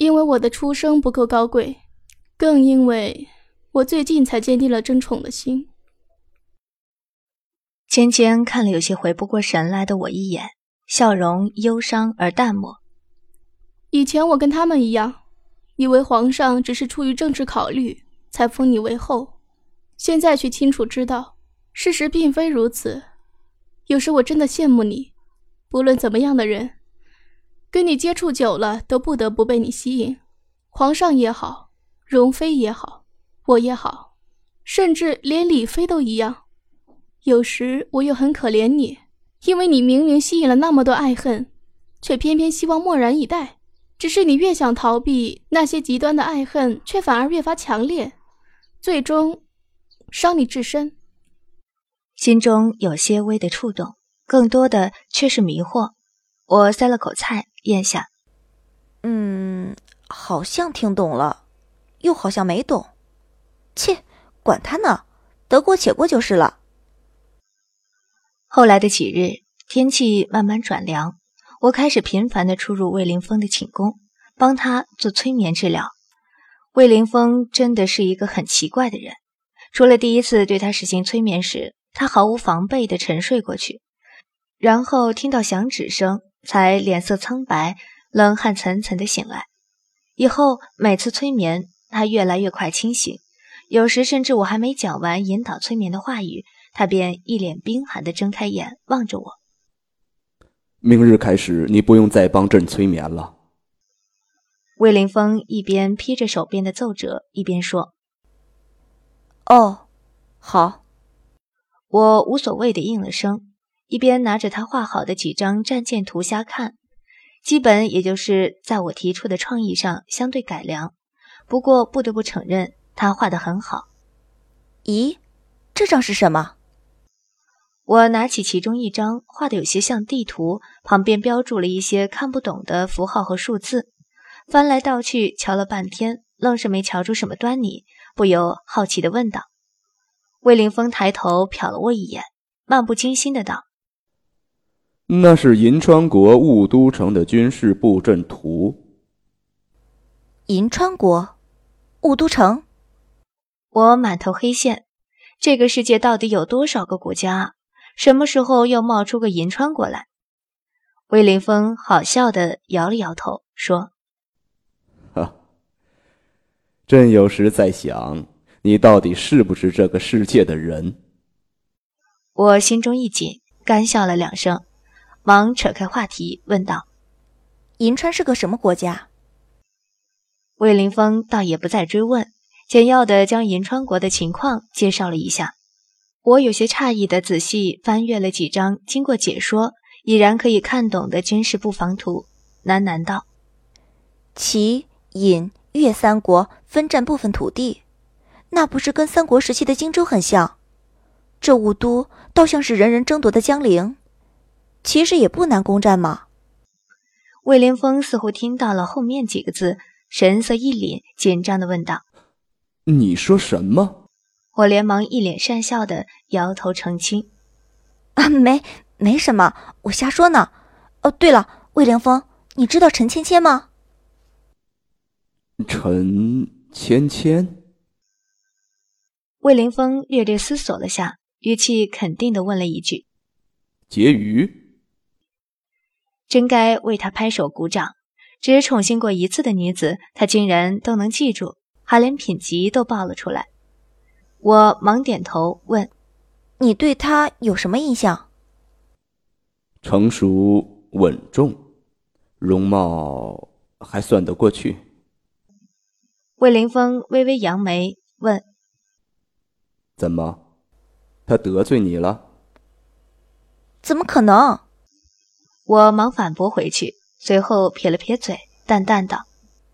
因为我的出生不够高贵，更因为我最近才坚定了争宠的心。芊芊看了有些回不过神来的我一眼，笑容忧伤而淡漠。以前我跟他们一样，以为皇上只是出于政治考虑才封你为后，现在却清楚知道，事实并非如此。有时我真的羡慕你，不论怎么样的人，跟你接触久了，都不得不被你吸引。皇上也好，容妃也好，我也好，甚至连李妃都一样。有时我又很可怜你，因为你明明吸引了那么多爱恨，却偏偏希望漠然以待。只是你越想逃避那些极端的爱恨，却反而越发强烈，最终伤你至深。心中有些微的触动，更多的却是迷惑。我塞了口菜咽下，嗯，好像听懂了，又好像没懂。切，管他呢，得过且过就是了。后来的几日，天气慢慢转凉，我开始频繁的出入魏凌风的寝宫，帮他做催眠治疗。魏凌风真的是一个很奇怪的人，除了第一次对他实行催眠时，他毫无防备的沉睡过去，然后听到响指声才脸色苍白、冷汗涔涔地醒来。以后每次催眠，他越来越快清醒，有时甚至我还没讲完引导催眠的话语。他便一脸冰寒的睁开眼望着我。明日开始，你不用再帮朕催眠了。魏凌风一边披着手边的奏折，一边说：“哦，好。”我无所谓的应了声，一边拿着他画好的几张战舰图瞎看，基本也就是在我提出的创意上相对改良。不过不得不承认，他画的很好。咦，这张是什么？我拿起其中一张，画的有些像地图，旁边标注了一些看不懂的符号和数字，翻来倒去瞧了半天，愣是没瞧出什么端倪，不由好奇地问道：“魏凌风，抬头瞟了我一眼，漫不经心的道：‘那是银川国雾都城的军事布阵图。’银川国，雾都城。我满头黑线，这个世界到底有多少个国家啊？”什么时候又冒出个银川国来？魏凌风好笑的摇了摇头，说：“哈，朕有时在想，你到底是不是这个世界的人？”我心中一紧，干笑了两声，忙扯开话题问道：“银川是个什么国家？”魏凌风倒也不再追问，简要的将银川国的情况介绍了一下。我有些诧异的仔细翻阅了几张经过解说已然可以看懂的军事布防图，喃喃道：“齐、尹、越三国分占部分土地，那不是跟三国时期的荆州很像？这雾都倒像是人人争夺的江陵，其实也不难攻占嘛。”魏凌风似乎听到了后面几个字，神色一凛，紧张的问道：“你说什么？”我连忙一脸讪笑的摇头澄清：“啊，没没什么，我瞎说呢。哦，对了，魏凌风，你知道陈芊芊吗？”陈芊芊。魏凌风略略思索了下，语气肯定的问了一句：“婕妤。”真该为他拍手鼓掌。只宠幸过一次的女子，他竟然都能记住，还连品级都报了出来。我忙点头问：“你对他有什么印象？”成熟稳重，容貌还算得过去。魏凌风微微扬眉问：“怎么，他得罪你了？”“怎么可能？”我忙反驳回去，随后撇了撇嘴，淡淡道：“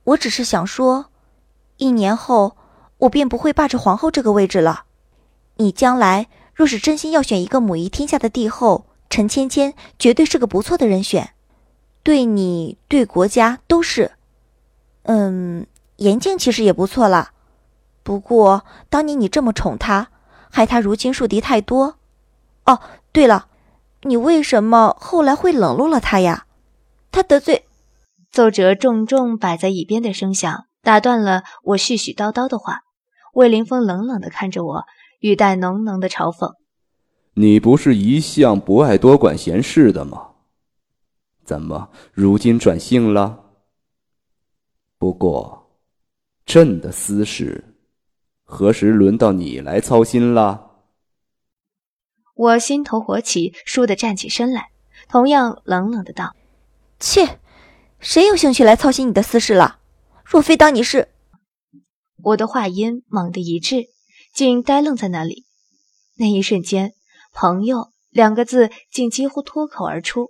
我只是想说，一年后。”我便不会霸着皇后这个位置了。你将来若是真心要选一个母仪天下的帝后，陈芊芊绝对是个不错的人选，对你对国家都是。嗯，严静其实也不错啦。不过当年你这么宠她，害她如今树敌太多。哦，对了，你为什么后来会冷落了他呀？他得罪，奏折重重摆在椅边的声响打断了我絮絮叨叨的话。魏凌风冷冷地看着我，语带浓浓的嘲讽：“你不是一向不爱多管闲事的吗？怎么如今转性了？不过，朕的私事，何时轮到你来操心了？”我心头火起，倏地站起身来，同样冷冷的道：“切，谁有兴趣来操心你的私事了？若非当你是……”我的话音猛地一滞，竟呆愣在那里。那一瞬间，“朋友”两个字竟几乎脱口而出。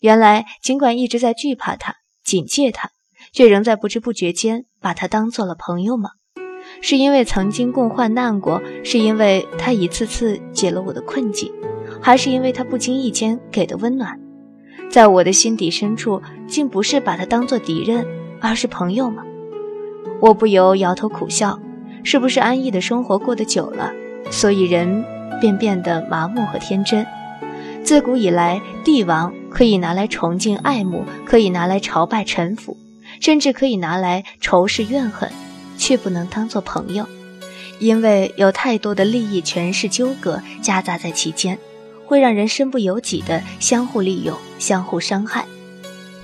原来，尽管一直在惧怕他、警戒他，却仍在不知不觉间把他当做了朋友吗？是因为曾经共患难过，是因为他一次次解了我的困境，还是因为他不经意间给的温暖？在我的心底深处，竟不是把他当做敌人，而是朋友吗？我不由摇头苦笑，是不是安逸的生活过得久了，所以人便变得麻木和天真？自古以来，帝王可以拿来崇敬爱慕，可以拿来朝拜臣服，甚至可以拿来仇视怨恨。却不能当做朋友，因为有太多的利益、权势纠葛夹杂在其间，会让人身不由己的相互利用、相互伤害。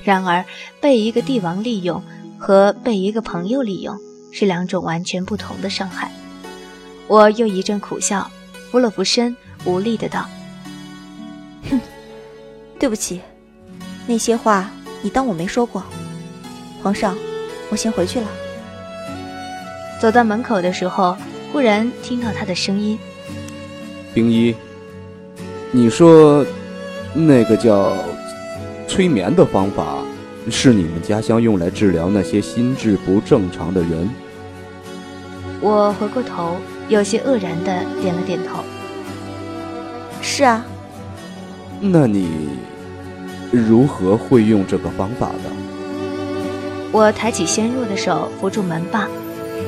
然而，被一个帝王利用和被一个朋友利用是两种完全不同的伤害。我又一阵苦笑，扶了扶身，无力的道：“哼，对不起，那些话你当我没说过。皇上，我先回去了。”走到门口的时候，忽然听到他的声音：“冰衣，你说那个叫催眠的方法，是你们家乡用来治疗那些心智不正常的人？”我回过头，有些愕然的点了点头：“是啊。”那你如何会用这个方法的？我抬起纤弱的手扶住门把。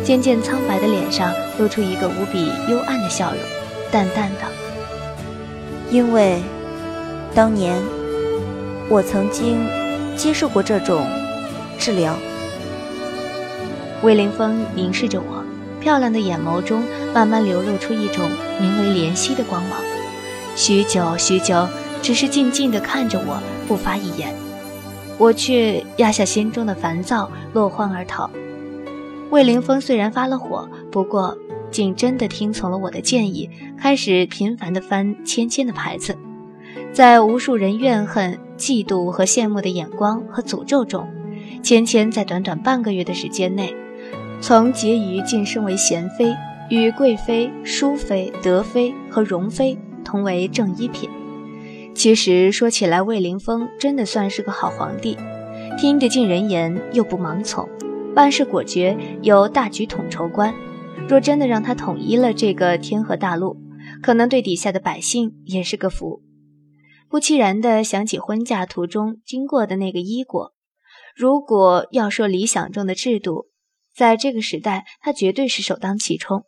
渐渐苍白的脸上露出一个无比幽暗的笑容，淡淡的。因为，当年我曾经接受过这种治疗。魏凌风凝视着我，漂亮的眼眸中慢慢流露出一种名为怜惜的光芒。许久许久，只是静静地看着我，不发一言。我却压下心中的烦躁，落荒而逃。魏凌风虽然发了火，不过竟真的听从了我的建议，开始频繁地翻芊芊的牌子。在无数人怨恨、嫉妒和羡慕的眼光和诅咒中，芊芊在短短半个月的时间内，从婕妤晋升为贤妃，与贵妃、淑妃、德妃和容妃同为正一品。其实说起来，魏凌风真的算是个好皇帝，听得进人言，又不盲从。办事果决，有大局统筹观。若真的让他统一了这个天河大陆，可能对底下的百姓也是个福。不期然的想起婚嫁途中经过的那个伊国。如果要说理想中的制度，在这个时代，他绝对是首当其冲。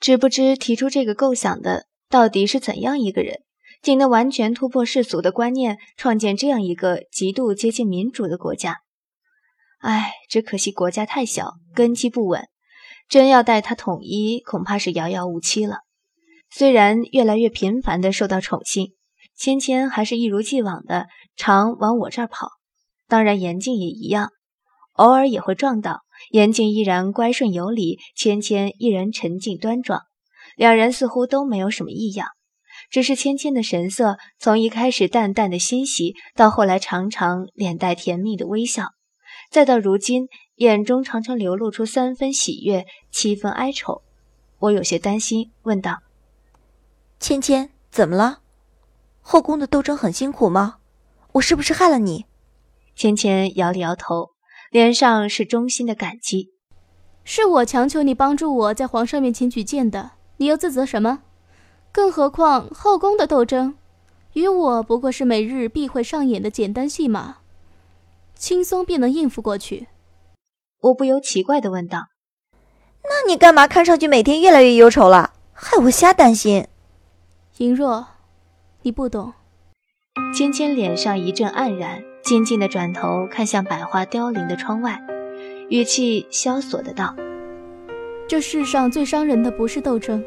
只不知提出这个构想的到底是怎样一个人，竟能完全突破世俗的观念，创建这样一个极度接近民主的国家。唉，只可惜国家太小，根基不稳，真要待他统一，恐怕是遥遥无期了。虽然越来越频繁的受到宠幸，芊芊还是一如既往的常往我这儿跑。当然，严静也一样，偶尔也会撞到。严静依然乖顺有礼，芊芊依然沉静端庄，两人似乎都没有什么异样。只是芊芊的神色，从一开始淡淡的欣喜，到后来常常脸带甜蜜的微笑。再到如今，眼中常常流露出三分喜悦，七分哀愁。我有些担心，问道：“芊芊，怎么了？后宫的斗争很辛苦吗？我是不是害了你？”芊芊摇了摇头，脸上是衷心的感激。是我强求你帮助我在皇上面前举荐的，你又自责什么？更何况后宫的斗争，与我不过是每日必会上演的简单戏码。轻松便能应付过去，我不由奇怪的问道：“那你干嘛看上去每天越来越忧愁了？害我瞎担心。”莹若，你不懂。芊芊脸上一阵黯然，静静的转头看向百花凋零的窗外，语气萧索的道：“这世上最伤人的不是斗争，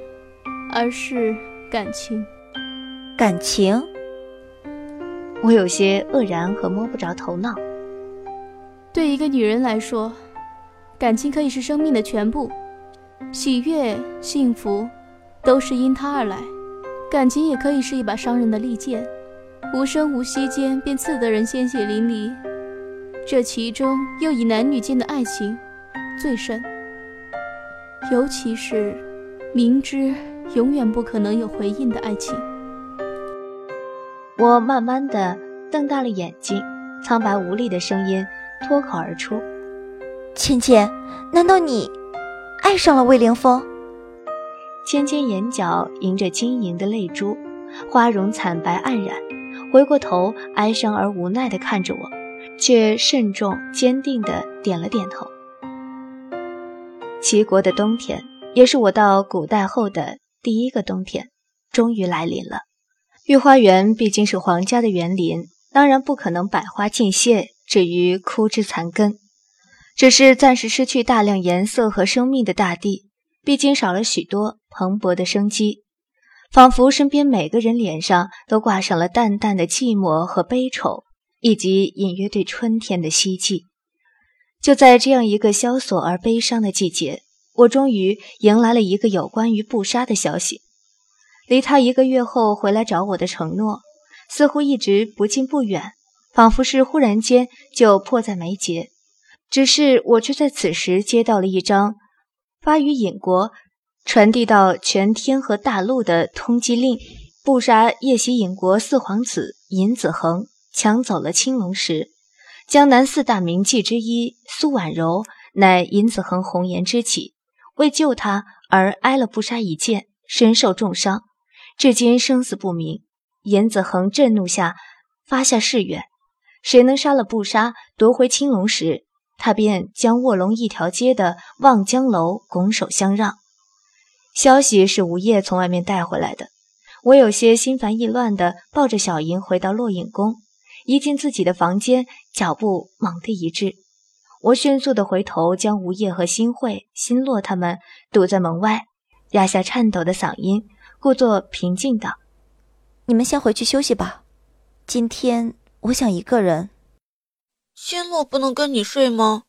而是感情。感情？”我有些愕然和摸不着头脑。对一个女人来说，感情可以是生命的全部，喜悦、幸福，都是因它而来；感情也可以是一把伤人的利剑，无声无息间便刺得人鲜血淋漓。这其中又以男女间的爱情最深，尤其是明知永远不可能有回应的爱情。我慢慢的瞪大了眼睛，苍白无力的声音。脱口而出：“芊芊，难道你爱上了魏凌风？”芊芊眼角盈着晶莹的泪珠，花容惨白黯然，回过头，哀伤而无奈地看着我，却慎重坚定地点了点头。齐国的冬天，也是我到古代后的第一个冬天，终于来临了。御花园毕竟是皇家的园林，当然不可能百花尽谢。至于枯枝残根，只是暂时失去大量颜色和生命的大地，毕竟少了许多蓬勃的生机，仿佛身边每个人脸上都挂上了淡淡的寂寞和悲愁，以及隐约对春天的希冀。就在这样一个萧索而悲伤的季节，我终于迎来了一个有关于布莎的消息。离他一个月后回来找我的承诺，似乎一直不近不远。仿佛是忽然间就迫在眉睫，只是我却在此时接到了一张发于尹国、传递到全天和大陆的通缉令：不杀夜袭尹国四皇子尹子恒，抢走了青龙石。江南四大名妓之一苏婉柔乃尹子恒红颜知己，为救他而挨了不杀一剑，身受重伤，至今生死不明。严子恒震怒下发下誓愿。谁能杀了不杀，夺回青龙石，他便将卧龙一条街的望江楼拱手相让。消息是吴业从外面带回来的，我有些心烦意乱地抱着小银回到落影宫。一进自己的房间，脚步猛地一滞，我迅速地回头，将吴业和新慧、新洛他们堵在门外，压下颤抖的嗓音，故作平静道：“你们先回去休息吧，今天。”我想一个人。仙洛不能跟你睡吗？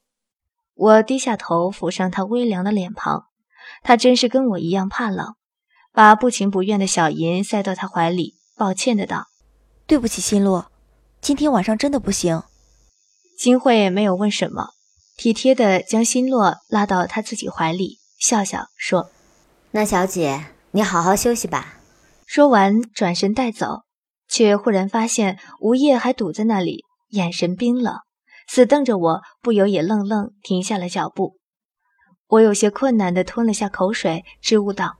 我低下头抚上他微凉的脸庞，他真是跟我一样怕冷，把不情不愿的小银塞到他怀里，抱歉的道：“对不起，心洛，今天晚上真的不行。”金慧没有问什么，体贴的将心洛拉到他自己怀里，笑笑说：“那小姐，你好好休息吧。”说完转身带走。却忽然发现吴叶还堵在那里，眼神冰冷，死瞪着我，不由也愣愣停下了脚步。我有些困难地吞了下口水，支吾道：“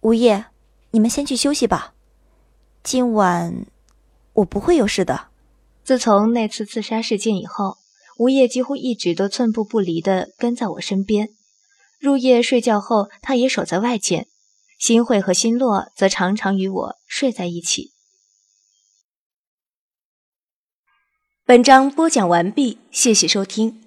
吴叶，你们先去休息吧，今晚我不会有事的。”自从那次自杀事件以后，吴叶几乎一直都寸步不离地跟在我身边。入夜睡觉后，他也守在外间；新会和新洛则常常与我睡在一起。本章播讲完毕，谢谢收听。